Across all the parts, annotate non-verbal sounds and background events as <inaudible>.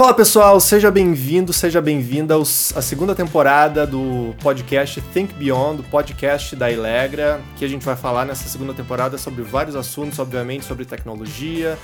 Fala pessoal, seja bem-vindo, seja bem-vinda à segunda temporada do podcast Think Beyond, o podcast da Ilegra, que a gente vai falar nessa segunda temporada sobre vários assuntos, obviamente sobre tecnologia,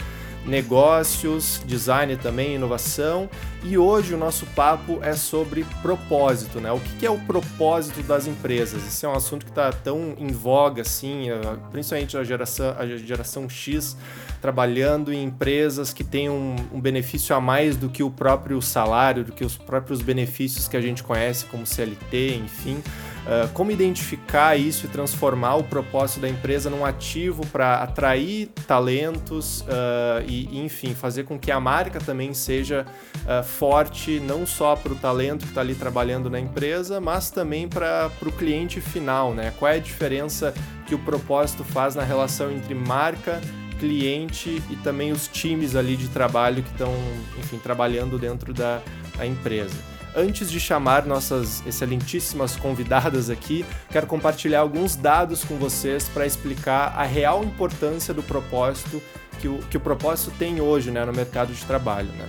negócios, design também, inovação. E hoje o nosso papo é sobre propósito, né? O que é o propósito das empresas? Esse é um assunto que está tão em voga, assim, eh, principalmente a geração, a geração X trabalhando em empresas que têm um, um benefício a mais do que o próprio salário, do que os próprios benefícios que a gente conhece como CLT, enfim. Uh, como identificar isso e transformar o propósito da empresa num ativo para atrair talentos uh, e, enfim, fazer com que a marca também seja uh, forte, não só para o talento que está ali trabalhando na empresa, mas também para o cliente final, né? Qual é a diferença que o propósito faz na relação entre marca cliente e também os times ali de trabalho que estão, enfim, trabalhando dentro da empresa. Antes de chamar nossas excelentíssimas convidadas aqui, quero compartilhar alguns dados com vocês para explicar a real importância do propósito que o, que o propósito tem hoje né, no mercado de trabalho. Né?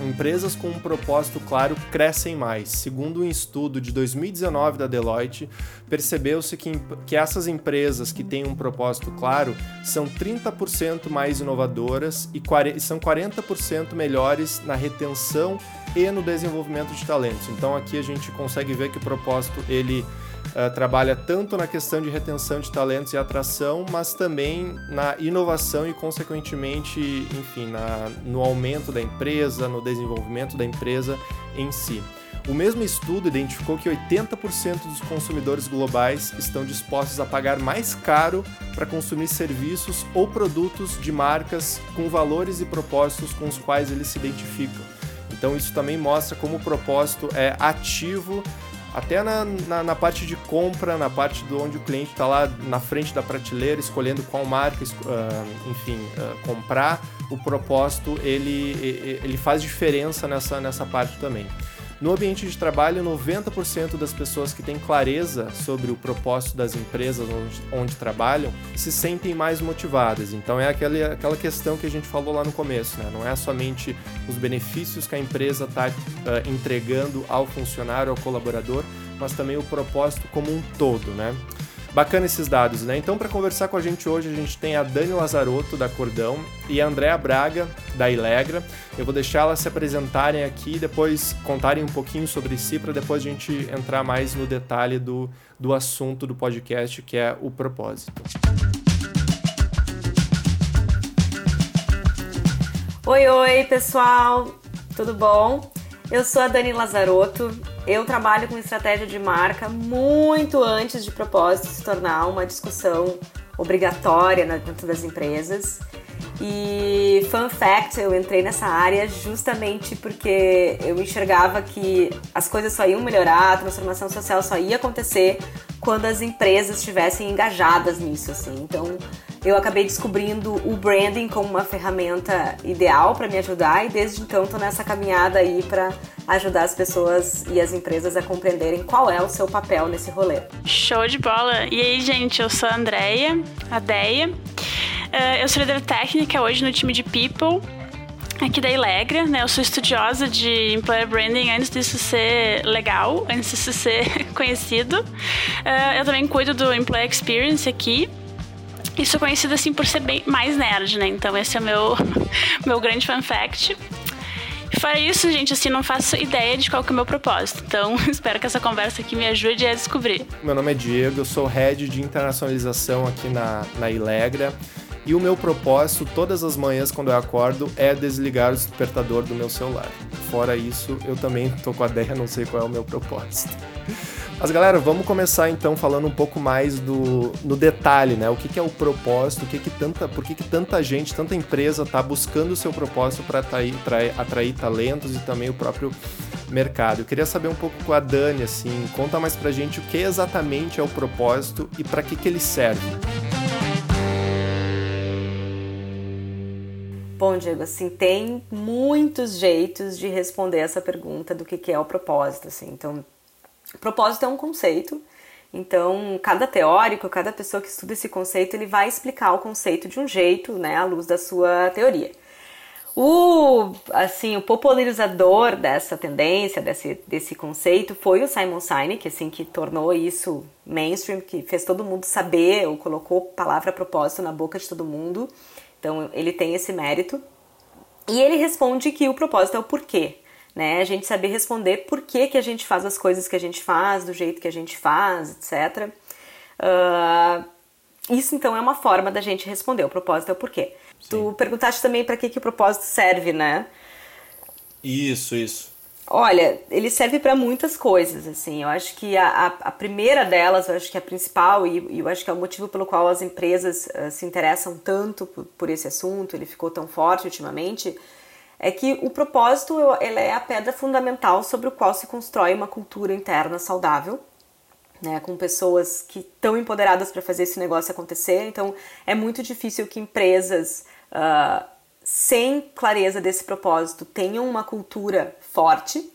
Empresas com um propósito claro crescem mais. Segundo um estudo de 2019 da Deloitte, percebeu-se que, que essas empresas que têm um propósito claro são 30% mais inovadoras e, e são 40% melhores na retenção e no desenvolvimento de talentos. Então aqui a gente consegue ver que o propósito ele uh, trabalha tanto na questão de retenção de talentos e atração, mas também na inovação e, consequentemente, enfim, na, no aumento da empresa, no desenvolvimento da empresa em si. O mesmo estudo identificou que 80% dos consumidores globais estão dispostos a pagar mais caro para consumir serviços ou produtos de marcas com valores e propósitos com os quais eles se identificam. Então, isso também mostra como o propósito é ativo até na, na, na, parte de compra, na parte de onde o cliente está lá na frente da prateleira, escolhendo qual marca, uh, enfim, uh, comprar, o propósito ele, ele faz diferença nessa, nessa parte também. No ambiente de trabalho, 90% das pessoas que têm clareza sobre o propósito das empresas onde, onde trabalham se sentem mais motivadas. Então é aquela, aquela questão que a gente falou lá no começo, né? Não é somente os benefícios que a empresa está uh, entregando ao funcionário, ao colaborador, mas também o propósito como um todo, né? Bacana esses dados, né? Então, para conversar com a gente hoje, a gente tem a Dani Lazarotto, da Cordão, e a Andréa Braga, da Ilegra. Eu vou deixar elas se apresentarem aqui e depois contarem um pouquinho sobre si, para depois a gente entrar mais no detalhe do, do assunto do podcast, que é o propósito. Oi, oi, pessoal! Tudo bom? Eu sou a Dani Lazarotto, eu trabalho com estratégia de marca muito antes de propósito se tornar uma discussão obrigatória dentro das empresas. E fun fact, eu entrei nessa área justamente porque eu enxergava que as coisas só iam melhorar, a transformação social só ia acontecer quando as empresas estivessem engajadas nisso, assim. Então, eu acabei descobrindo o branding como uma ferramenta ideal para me ajudar e desde então estou nessa caminhada aí para ajudar as pessoas e as empresas a compreenderem qual é o seu papel nesse rolê. Show de bola! E aí, gente, eu sou a Andrea, a Deia. Uh, eu sou líder técnica hoje no time de People aqui da Ilegra, né? Eu sou estudiosa de employer branding antes disso ser legal, antes disso ser <laughs> conhecido. Uh, eu também cuido do employee experience aqui. E sou conhecida assim por ser bem mais nerd, né? Então esse é o meu, <laughs> meu grande fun fact. Fora isso, gente, assim, não faço ideia de qual que é o meu propósito. Então, <laughs> espero que essa conversa aqui me ajude a descobrir. Meu nome é Diego, eu sou Head de Internacionalização aqui na, na Ilegra. E o meu propósito, todas as manhãs quando eu acordo, é desligar o despertador do meu celular. Fora isso, eu também tô com a <laughs> ideia, não sei qual é o meu propósito. Mas galera, vamos começar então falando um pouco mais do no detalhe, né? O que, que é o propósito, o que que tanta, por que, que tanta gente, tanta empresa está buscando o seu propósito para atrair, atrair, atrair talentos e também o próprio mercado. Eu queria saber um pouco com a Dani, assim, conta mais pra gente o que exatamente é o propósito e para que, que ele serve. Bom, Diego, assim, tem muitos jeitos de responder essa pergunta do que, que é o propósito, assim. Então, Propósito é um conceito, então cada teórico, cada pessoa que estuda esse conceito, ele vai explicar o conceito de um jeito, né, à luz da sua teoria. O, assim, o popularizador dessa tendência, desse, desse conceito, foi o Simon Sinek, assim, que tornou isso mainstream, que fez todo mundo saber, ou colocou palavra propósito na boca de todo mundo. Então, ele tem esse mérito. E ele responde que o propósito é o porquê, né? A gente saber responder por que, que a gente faz as coisas que a gente faz, do jeito que a gente faz, etc. Uh, isso, então, é uma forma da gente responder. O propósito é o porquê. Sim. Tu perguntaste também para que, que o propósito serve, né? Isso, isso. Olha, ele serve para muitas coisas, assim. Eu acho que a, a, a, primeira delas, eu acho que é a principal, e, e, eu acho que é o motivo pelo qual as empresas uh, se interessam tanto por, por, esse assunto, ele ficou tão forte ultimamente, é que o propósito ele é a pedra fundamental sobre o qual se constrói uma cultura interna saudável, né, com pessoas que estão empoderadas para fazer esse negócio acontecer. Então, é muito difícil que empresas uh, sem clareza desse propósito tenham uma cultura forte.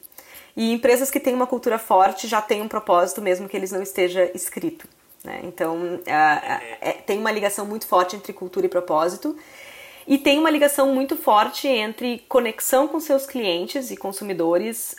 E empresas que têm uma cultura forte já têm um propósito, mesmo que eles não esteja escrito. Né? Então, uh, uh, tem uma ligação muito forte entre cultura e propósito. E tem uma ligação muito forte entre conexão com seus clientes e consumidores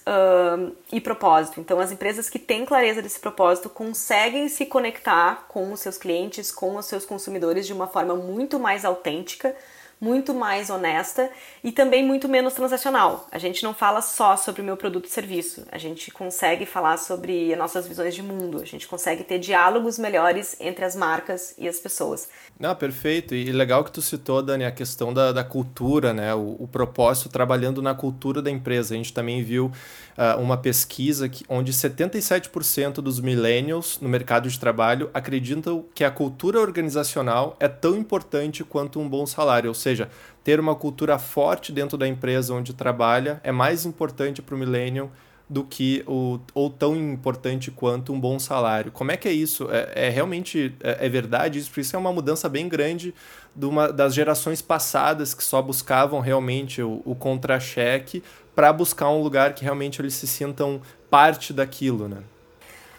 e propósito. Então, as empresas que têm clareza desse propósito conseguem se conectar com os seus clientes, com os seus consumidores de uma forma muito mais autêntica, muito mais honesta e também muito menos transacional. A gente não fala só sobre o meu produto e serviço, a gente consegue falar sobre as nossas visões de mundo, a gente consegue ter diálogos melhores entre as marcas e as pessoas. Não, perfeito. E legal que tu citou, Dani, a questão da, da cultura, né? O, o propósito trabalhando na cultura da empresa. A gente também viu uh, uma pesquisa que, onde 77% dos millennials no mercado de trabalho acreditam que a cultura organizacional é tão importante quanto um bom salário. Ou seja, ter uma cultura forte dentro da empresa onde trabalha é mais importante para o millennial do que o ou tão importante quanto um bom salário. Como é que é isso? É, é realmente é, é, verdade isso? Porque isso é uma mudança bem grande de uma, das gerações passadas que só buscavam realmente o, o contra-cheque para buscar um lugar que realmente eles se sintam parte daquilo, né?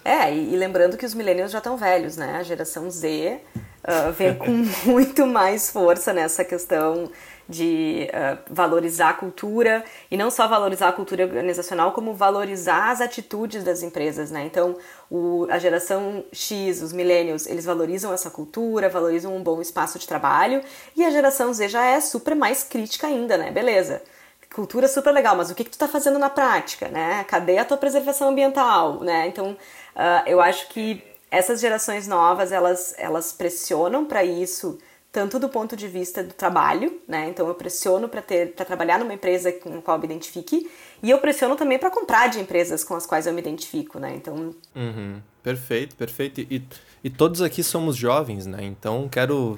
É, e, e lembrando que os millennials já estão velhos, né? A geração Z uh, vem com <laughs> muito mais força nessa questão de uh, valorizar a cultura e não só valorizar a cultura organizacional, como valorizar as atitudes das empresas, né? Então, o, a geração X, os millennials, eles valorizam essa cultura, valorizam um bom espaço de trabalho e a geração Z já é super mais crítica ainda, né? Beleza. Cultura super legal, mas o que, que tu tá fazendo na prática, né? Cadê a tua preservação ambiental, né? Então, uh, eu acho que essas gerações novas, elas, elas pressionam para isso tanto do ponto de vista do trabalho, né? Então eu pressiono para ter para trabalhar numa empresa com a qual eu me identifique e eu pressiono também para comprar de empresas com as quais eu me identifico, né? Então uhum. perfeito, perfeito. E, e todos aqui somos jovens, né? Então quero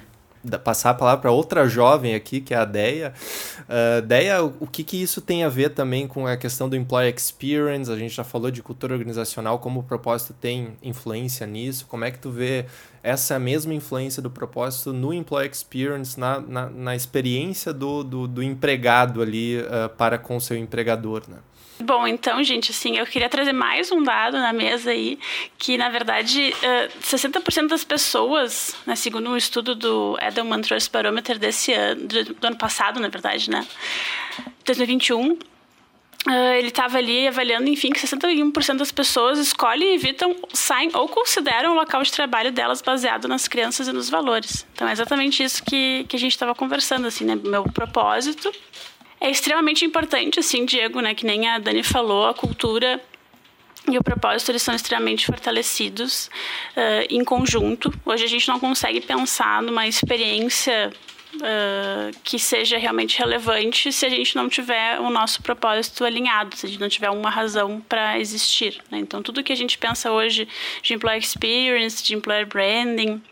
passar a palavra para outra jovem aqui, que é a Deia. Uh, Deia, o, que, que isso tem a ver também com a questão do employee experience? A gente já falou de cultura organizacional, como o propósito tem influência nisso. Como é que tu vê essa mesma influência do propósito no employee experience, na, na, na experiência do, do, do, empregado ali uh, para com o seu empregador, né? Bom, então, gente, assim, eu queria trazer mais um dado na mesa aí, que na verdade uh, 60% das pessoas, né, segundo um estudo do Edelman Trust Barometer desse ano, do ano passado, na verdade, né, 2021, uh, ele estava ali avaliando, enfim, que 61% das pessoas escolhem, evitam, saem ou consideram o local de trabalho delas baseado nas crianças e nos valores. Então é exatamente isso que, que a gente estava conversando, assim, né? Meu propósito é extremamente importante, assim, Diego, né? Que nem a Dani falou, a cultura e o propósito eles são extremamente fortalecidos uh, em conjunto. Hoje a gente não consegue pensar numa experiência uh, que seja realmente relevante se a gente não tiver o nosso propósito alinhado, se a gente não tiver uma razão para existir. Né? Então, tudo que a gente pensa hoje de employee experience, de employer branding,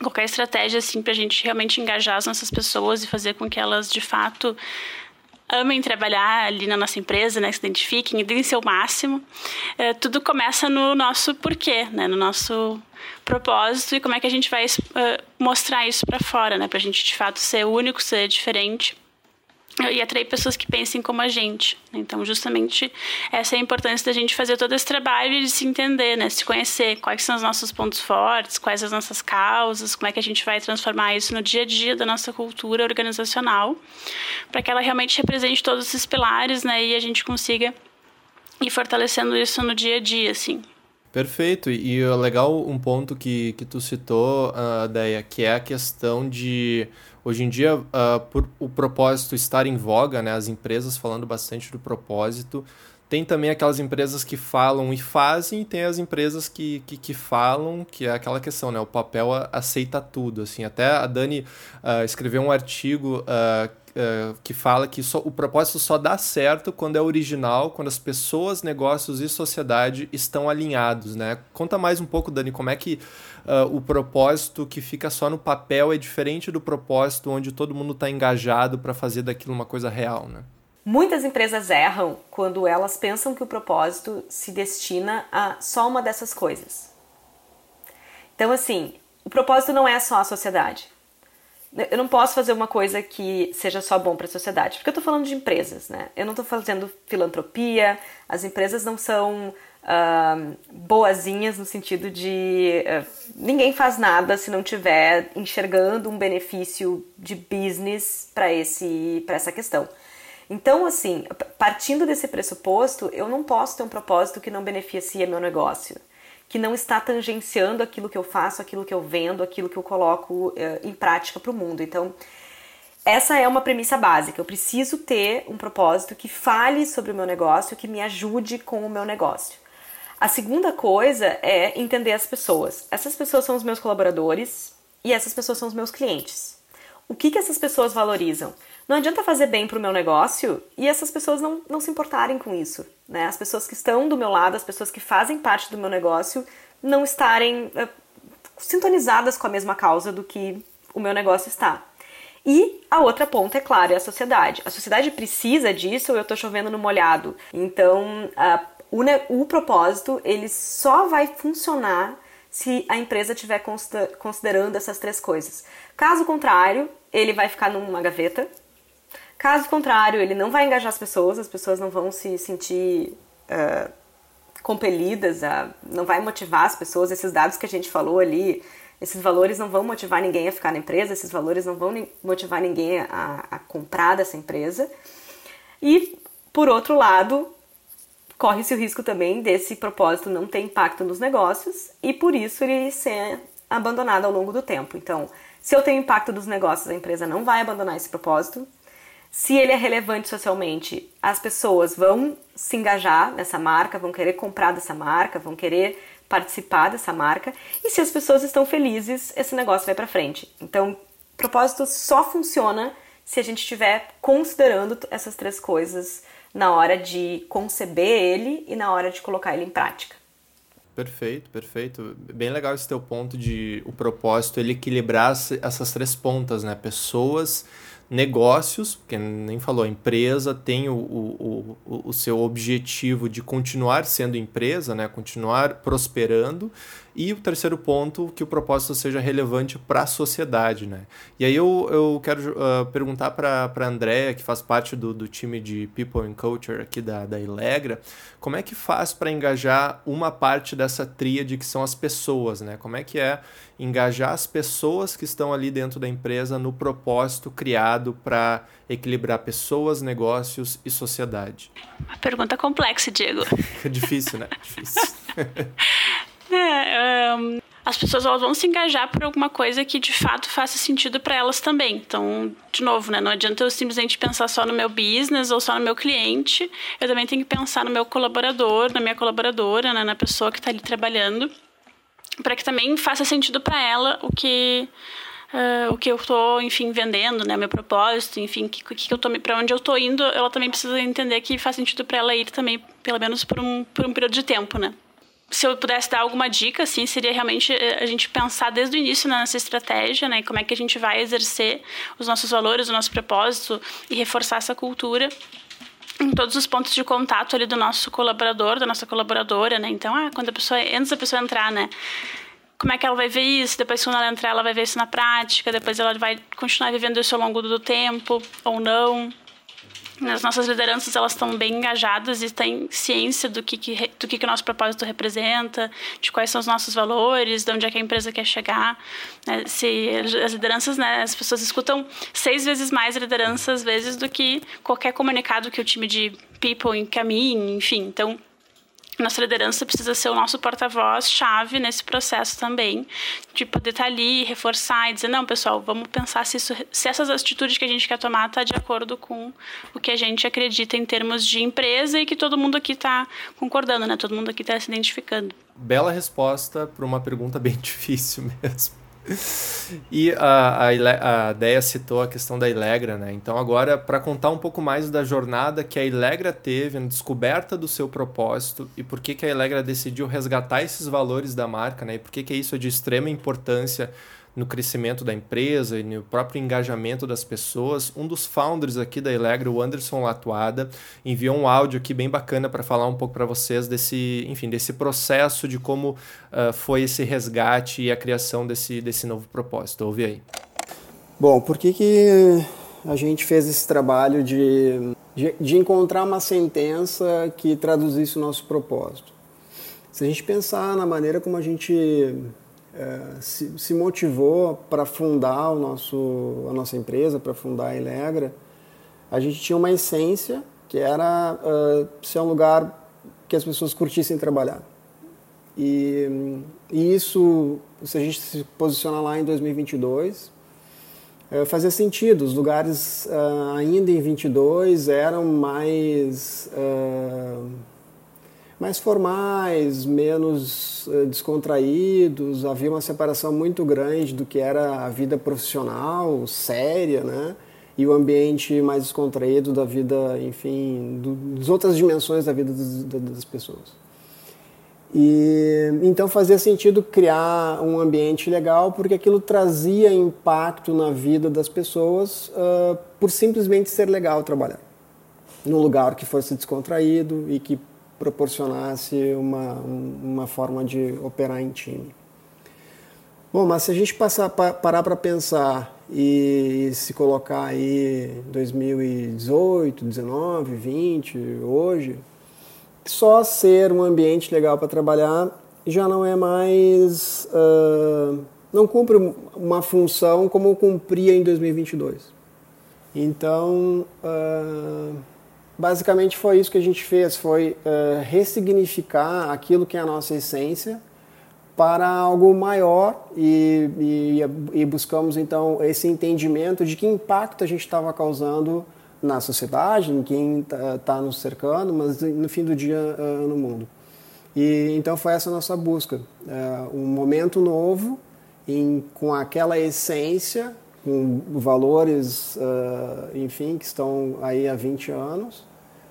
qualquer estratégia assim para a gente realmente engajar as nossas pessoas e fazer com que elas de fato amem trabalhar ali na nossa empresa, né, se identifiquem deem seu máximo. É, tudo começa no nosso porquê, né, no nosso propósito e como é que a gente vai uh, mostrar isso para fora, né, para a gente de fato ser único, ser diferente e atrair pessoas que pensem como a gente. Então, justamente, essa é a importância da gente fazer todo esse trabalho de se entender, né? Se conhecer quais são os nossos pontos fortes, quais as nossas causas, como é que a gente vai transformar isso no dia a dia da nossa cultura organizacional, para que ela realmente represente todos esses pilares, né? E a gente consiga ir fortalecendo isso no dia a dia, assim. Perfeito. E legal um ponto que, que tu citou, uh, Deia, que é a questão de Hoje em dia, uh, por o propósito estar em voga, né, as empresas falando bastante do propósito, tem também aquelas empresas que falam e fazem, e tem as empresas que, que, que, falam, que é aquela questão, né? O papel aceita tudo, assim. Até a Dani uh, escreveu um artigo uh, uh, que fala que só, o propósito só dá certo quando é original, quando as pessoas, negócios e sociedade estão alinhados, né? Conta mais um pouco, Dani, como é que uh, o propósito que fica só no papel é diferente do propósito onde todo mundo está engajado para fazer daquilo uma coisa real, né? Muitas empresas erram quando elas pensam que o propósito se destina a só uma dessas coisas. Então, assim, o propósito não é só a sociedade. Eu não posso fazer uma coisa que seja só bom para a sociedade, porque eu estou falando de empresas, né? Eu não estou fazendo filantropia, as empresas não são uh, boazinhas no sentido de uh, ninguém faz nada se não tiver enxergando um benefício de business para esse para essa questão. Então, assim, partindo desse pressuposto, eu não posso ter um propósito que não beneficie meu negócio que não está tangenciando aquilo que eu faço, aquilo que eu vendo, aquilo que eu coloco uh, em prática para o mundo. Então, essa é uma premissa básica. Eu preciso ter um propósito que fale sobre o meu negócio, que me ajude com o meu negócio. A segunda coisa é entender as pessoas. Essas pessoas são os meus colaboradores e essas pessoas são os meus clientes. O que, que essas pessoas valorizam? Não adianta fazer bem para o meu negócio e essas pessoas não, não se importarem com isso. Né? As pessoas que estão do meu lado, as pessoas que fazem parte do meu negócio, não estarem uh, sintonizadas com a mesma causa do que o meu negócio está. E a outra ponta, é claro, é a sociedade. A sociedade precisa disso ou eu estou chovendo no molhado? Então, o, o propósito, ele só vai funcionar se a empresa estiver considerando essas três coisas. Caso contrário, ele vai ficar numa gaveta, Caso contrário, ele não vai engajar as pessoas, as pessoas não vão se sentir uh, compelidas, a, não vai motivar as pessoas. Esses dados que a gente falou ali, esses valores não vão motivar ninguém a ficar na empresa, esses valores não vão motivar ninguém a, a comprar dessa empresa. E, por outro lado, corre-se o risco também desse propósito não ter impacto nos negócios e por isso ele ser abandonado ao longo do tempo. Então, se eu tenho impacto nos negócios, a empresa não vai abandonar esse propósito. Se ele é relevante socialmente, as pessoas vão se engajar nessa marca, vão querer comprar dessa marca, vão querer participar dessa marca. E se as pessoas estão felizes, esse negócio vai para frente. Então, propósito só funciona se a gente estiver considerando essas três coisas na hora de conceber ele e na hora de colocar ele em prática. Perfeito, perfeito. Bem legal esse teu ponto de o propósito ele equilibrar essas três pontas, né? Pessoas negócios, porque nem falou, a empresa tem o, o, o, o, seu objetivo de continuar sendo empresa, né? continuar prosperando, e o terceiro ponto, que o propósito seja relevante para a sociedade. Né? E aí eu, eu quero uh, perguntar para a Andrea, que faz parte do, do time de People and Culture aqui da, da Ilegra, como é que faz para engajar uma parte dessa tríade que são as pessoas? Né? Como é que é engajar as pessoas que estão ali dentro da empresa no propósito criado para equilibrar pessoas, negócios e sociedade? Uma pergunta complexa, Diego. <laughs> Difícil, né? Difícil. <laughs> é, um, as pessoas elas vão se engajar por alguma coisa que de fato faça sentido para elas também. Então, de novo, né, não adianta eu simplesmente pensar só no meu business ou só no meu cliente. Eu também tenho que pensar no meu colaborador, na minha colaboradora, né, na pessoa que está ali trabalhando para que também faça sentido para ela o que uh, o que eu estou, enfim, vendendo, né, meu propósito, enfim, que, que eu tô para onde eu estou indo, ela também precisa entender que faz sentido para ela ir também, pelo menos por um por um período de tempo, né? Se eu pudesse dar alguma dica, assim, seria realmente eh, a gente pensar desde o início nessa estratégia, né, como é que a gente vai exercer os nossos valores, o nosso propósito e reforçar essa cultura em todos os pontos de contato ali do nosso colaborador, da nossa colaboradora, né? Então, ah, quando a pessoa, antes da pessoa entrar, né? Como é que ela vai ver isso? Depois, quando ela entrar, ela vai ver isso na prática. Depois, ela vai continuar vivendo isso ao longo do tempo ou não. As nossas lideranças elas estão bem engajadas e têm ciência do que, que do que, que o nosso propósito representa, de quais são os nossos valores, de onde é que a empresa quer chegar. Né? Se as lideranças, né, as pessoas escutam seis vezes mais lideranças às vezes do que qualquer comunicado que o time de people encaminhe, enfim. Então nossa liderança precisa ser o nosso porta-voz chave nesse processo também, de poder estar ali, reforçar e dizer, não, pessoal, vamos pensar se, isso, se essas atitudes que a gente quer tomar tá de acordo com o que a gente acredita em termos de empresa e que todo mundo aqui está concordando, né? Todo mundo aqui está se identificando. Bela resposta para uma pergunta bem <laughs> difícil mesmo. E a, a, a Deia citou a questão da Ilegra, né? Então, agora, para contar um pouco mais da jornada que a Ilegra teve na descoberta do seu propósito e por que, que a Ilegra decidiu resgatar esses valores da marca, né? E por que, que isso é de extrema importância no crescimento da empresa e no próprio engajamento das pessoas. Um dos founders aqui da Elegra, o Anderson Latuada, enviou um áudio aqui bem bacana para falar um pouco para vocês desse, enfim, desse processo de como uh, foi esse resgate e a criação desse, desse novo propósito. Ouve aí. Bom, por que, que a gente fez esse trabalho de, de, de encontrar uma sentença que traduzisse o nosso propósito? Se a gente pensar na maneira como a gente é, se, se, motivou para fundar o nosso, a nossa empresa, para fundar a Ilegra, a gente tinha uma essência que era uh, ser um lugar que as pessoas curtissem trabalhar. E, e isso, se a gente se posicionar lá em 2022, uh, fazia sentido. Os lugares uh, ainda em 22 eram mais mais formais, menos uh, descontraídos, havia uma separação muito grande do que era a vida profissional, séria, né? E o ambiente mais descontraído da vida, enfim, do, das outras dimensões da vida das, das pessoas. E então fazia sentido criar um ambiente legal porque aquilo trazia impacto na vida das pessoas uh, por simplesmente ser legal trabalhar num lugar que fosse descontraído e que proporcionasse uma, uma forma de operar em time. Bom, mas se a gente passar, parar para pensar e se colocar aí 2018, 19, 20, hoje, só ser um ambiente legal para trabalhar já não é mais. Uh, não cumpre uma função como cumpria em 2022. Então. Uh, basicamente foi isso que a gente fez, foi uh, ressignificar aquilo que é a nossa essência para algo maior e, e, e buscamos então esse entendimento de que impacto a gente estava causando na sociedade, em quem está tá nos cercando, mas no fim do dia uh, no mundo. E então foi essa a nossa busca, uh, um momento novo em, com aquela essência, com valores, uh, enfim, que estão aí há 20 anos,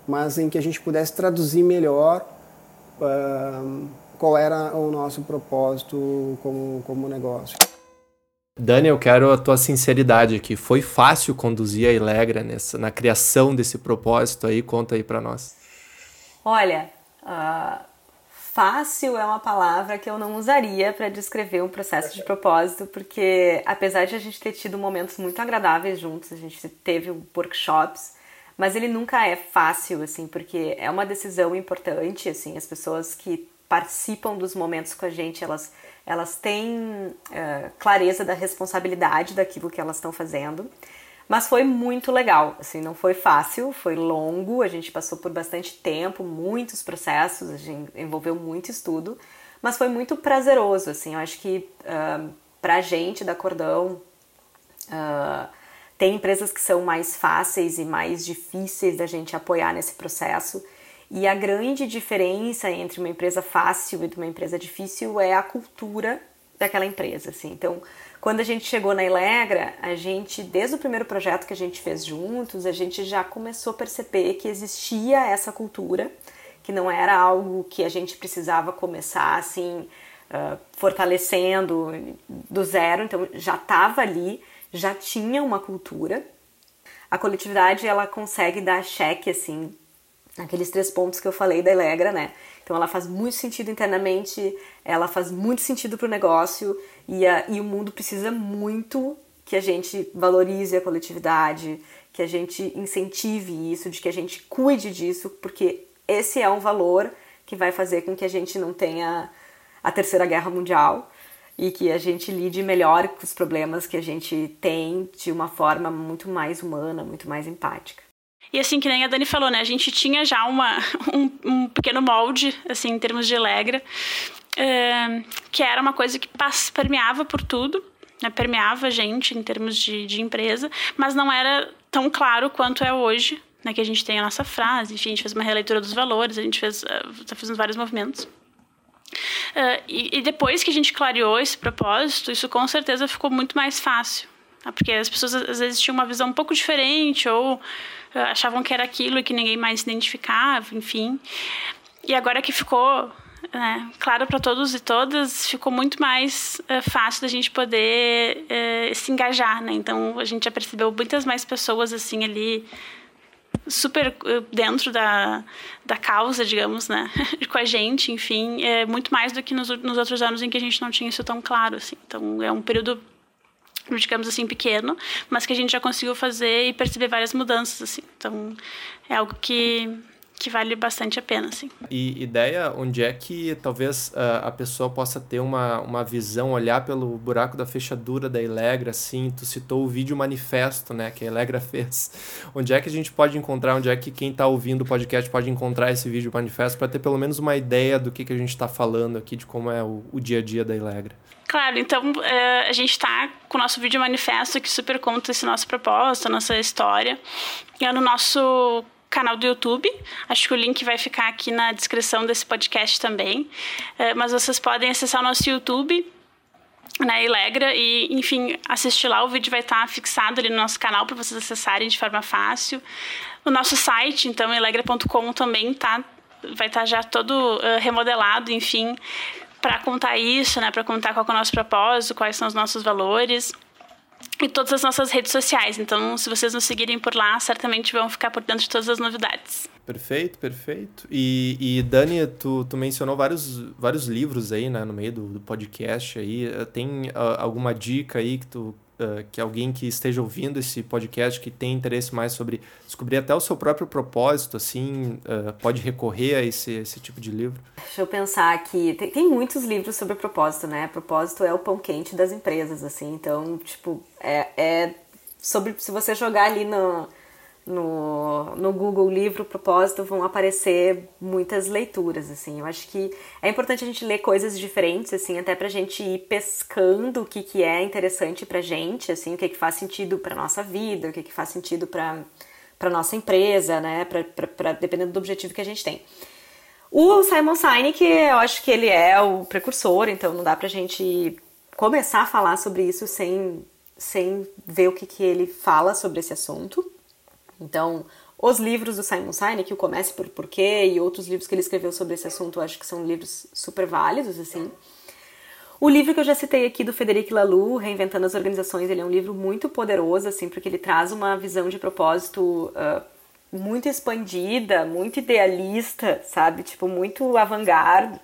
mas em que a gente pudesse traduzir melhor uh, qual era o nosso propósito como, como negócio. Dani, eu quero a tua sinceridade aqui. Foi fácil conduzir a Ilegra nessa, na criação desse propósito aí? Conta aí para nós. Olha, uh, fácil é uma palavra que eu não usaria para descrever um processo de propósito, porque apesar de a gente ter tido momentos muito agradáveis juntos, a gente teve workshops, mas ele nunca é fácil, assim, porque é uma decisão importante, assim, as pessoas que participam dos momentos com a gente, elas, elas têm uh, clareza da responsabilidade daquilo que elas estão fazendo. Mas foi muito legal, assim, não foi fácil, foi longo, a gente passou por bastante tempo, muitos processos, a gente envolveu muito estudo, mas foi muito prazeroso, assim, eu acho que uh, pra gente da Cordão, uh, tem empresas que são mais fáceis e mais difíceis da gente apoiar nesse processo. E a grande diferença entre uma empresa fácil e uma empresa difícil é a cultura daquela empresa, assim. Então, quando a gente chegou na Ilegra, a gente, desde o primeiro projeto que a gente fez juntos, a gente já começou a perceber que existia essa cultura, que não era algo que a gente precisava começar assim, uh, fortalecendo do zero, então já estava ali já tinha uma cultura. A coletividade ela consegue dar cheque assim aqueles três pontos que eu falei da Elegra, né? Então ela faz muito sentido internamente, ela faz muito sentido para o negócio e, a, e o mundo precisa muito que a gente valorize a coletividade, que a gente incentive isso, de que a gente cuide disso, porque esse é um valor que vai fazer com que a gente não tenha a terceira guerra mundial e que a gente lide melhor com os problemas que a gente tem de uma forma muito mais humana, muito mais empática. E assim, que nem a Dani falou, né? A gente tinha já uma, <laughs> um, um pequeno molde, assim, em termos de Legra, é, que era uma coisa que permeava por tudo, né? permeava a gente em termos de, de empresa, mas não era tão claro quanto é hoje, né? Que a gente tem a nossa frase, enfim, a gente fez uma releitura dos valores, a gente fez, está fazendo vários movimentos. Uh, e, e, depois que a gente clareou esse propósito, isso com certeza ficou muito mais fácil. Tá? Porque as pessoas às vezes tinham uma visão um pouco diferente ou uh, achavam que era aquilo e que ninguém mais identificava, enfim. E agora que ficou né, claro para todos e todas, ficou muito mais uh, fácil da gente poder se engajar, né? Então a gente já percebeu muitas mais pessoas assim ali super eh, dentro da, da causa, digamos, né, <laughs> com a gente, enfim, é muito mais do que nos, nos outros anos em que a gente não tinha isso tão claro, assim. Então, é um período digamos assim pequeno, mas que a gente já conseguiu fazer e perceber várias mudanças assim. Então, é algo que que vale bastante a pena, assim. E ideia onde é que talvez uh, a pessoa possa ter uma, uma visão, olhar pelo buraco da fechadura da Elegra, assim, tu citou o vídeo manifesto, né, que a Elegra <laughs> fez. Onde é que a gente pode encontrar, onde é que quem está ouvindo o podcast pode encontrar esse vídeo manifesto para ter pelo menos uma ideia do que, que a gente está falando aqui, de como é o, o dia a dia da Elegra? Claro, então uh, a gente está com o nosso vídeo manifesto que super conta esse nosso propósito, a nossa história. É no nosso canal do YouTube. Acho que o link vai ficar aqui na descrição desse podcast também. É, mas vocês podem acessar o nosso YouTube, né, Ilegra, e, enfim, assistir lá. O vídeo vai estar fixado ali no nosso canal para vocês acessarem de forma fácil. O nosso site, então, ilegra.com também tá, vai estar já todo uh, remodelado, enfim, para contar isso, né, para contar qual é o nosso propósito, quais são os nossos valores e todas as nossas redes sociais. Então, se vocês nos seguirem por lá, certamente vão ficar por dentro de todas as novidades. Perfeito, perfeito. E, e Dani, tu, tu mencionou vários, vários livros aí, né, no meio do, do podcast aí. Tem uh, alguma dica aí que tu uh, que alguém que esteja ouvindo esse podcast, que tem interesse mais sobre descobrir até o seu próprio propósito, assim, uh, pode recorrer a esse, esse tipo de livro? Deixa eu pensar aqui. Tem, tem muitos livros sobre propósito, né? Propósito é o pão quente das empresas, assim. Então, tipo, é, é sobre... Se você jogar ali no no, no Google Livro Propósito vão aparecer muitas leituras, assim. Eu acho que é importante a gente ler coisas diferentes, assim, até pra gente ir pescando o que, que é interessante pra gente, assim, o que, que faz sentido pra nossa vida, o que, que faz sentido pra, pra nossa empresa, né, pra, pra, pra, dependendo do objetivo que a gente tem. O Simon Sinek, eu acho que ele é o precursor, então não dá pra gente começar a falar sobre isso sem, sem ver o que, que ele fala sobre esse assunto. Então, os livros do Simon Sinek, o Comece por Porquê e outros livros que ele escreveu sobre esse assunto, eu acho que são livros super válidos, assim. O livro que eu já citei aqui do Federico Laloux, Reinventando as Organizações, ele é um livro muito poderoso, assim, porque ele traz uma visão de propósito uh, muito expandida, muito idealista, sabe? Tipo, muito avant-garde,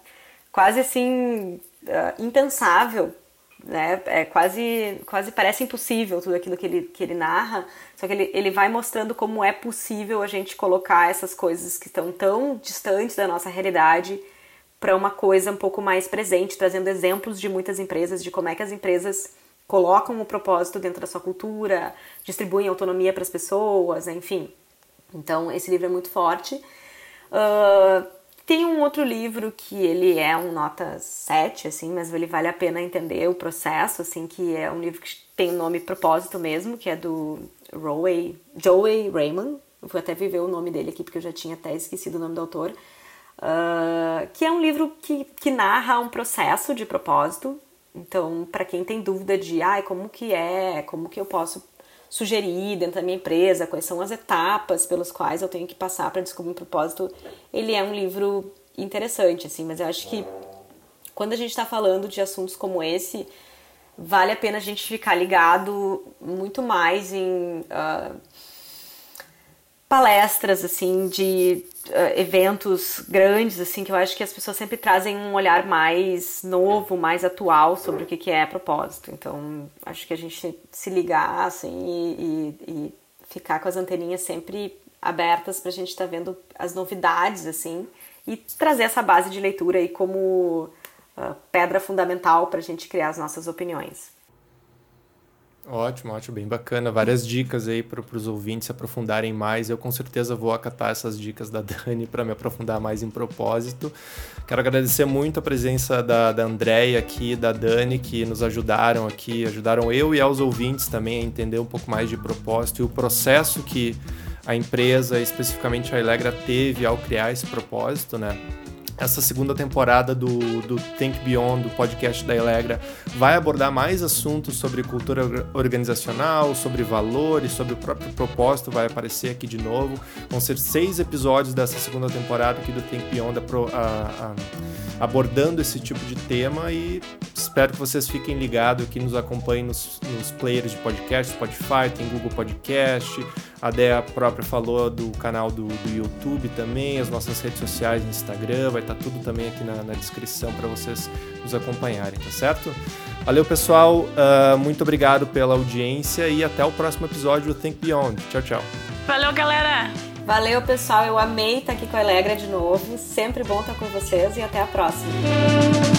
quase assim, uh, impensável né? É quase, quase parece impossível tudo aquilo que ele, que ele narra, só que ele, ele vai mostrando como é possível a gente colocar essas coisas que estão tão distantes da nossa realidade para uma coisa um pouco mais presente, trazendo exemplos de muitas empresas, de como é que as empresas colocam o propósito dentro da sua cultura, distribuem autonomia para as pessoas, enfim. Então, esse livro é muito forte. Uh, outro livro que ele é um nota 7, assim, mas ele vale a pena entender o processo, assim, que é um livro que tem o nome Propósito mesmo, que é do Roy, Joey Raymond. Eu vou até viver o nome dele aqui, porque eu já tinha até esquecido o nome do autor. Uh, que é um livro que, que narra um processo de propósito. Então, para quem tem dúvida de, ah, como que é, como que eu posso sugerir dentro da minha empresa, quais são as etapas pelas quais eu tenho que passar para descobrir um propósito, ele é um livro interessante, assim, mas eu acho que quando a gente está falando de assuntos como esse, vale a pena a gente ficar ligado muito mais em uh, palestras, assim, de uh, eventos grandes, assim, que eu acho que as pessoas sempre trazem um olhar mais novo, mais atual sobre o que, que é propósito. Então, acho que a gente se ligar, assim, e, e, ficar com as anteninhas sempre abertas para a gente estar tá vendo as novidades, assim, e trazer essa base de leitura aí como uh, pedra fundamental para a gente criar as nossas opiniões. Ótimo, ótimo, bem bacana. Várias dicas aí para os ouvintes se aprofundarem mais. Eu com certeza vou acatar essas dicas da <laughs> Dani para me aprofundar mais em propósito. Quero agradecer muito a presença da, da Andréia aqui, da Dani, que nos ajudaram aqui, ajudaram eu e aos ouvintes também a entender um pouco mais de propósito e o processo que a empresa, especificamente a Elegra, teve ao criar esse propósito, né? essa segunda temporada do, do Think Beyond, do podcast da Elegra, vai abordar mais assuntos sobre cultura organizacional, sobre valores, sobre o próprio propósito, vai aparecer aqui de novo. Vão ser seis episódios dessa segunda temporada aqui do Think Beyond a, a, a, abordando esse tipo de tema e espero que vocês fiquem ligados aqui, nos acompanhem nos, nos players de podcast, Spotify, tem Google Podcast, a Dea própria falou do canal do, do YouTube também, as nossas redes sociais, Instagram, vai estar tá tudo também aqui na, na descrição para vocês nos acompanharem, tá certo? Valeu, pessoal. Uh, muito obrigado pela audiência e até o próximo episódio do Think Beyond. Tchau, tchau. Valeu, galera. Valeu, pessoal. Eu amei estar aqui com a Alegra de novo. Sempre bom estar com vocês e até a próxima.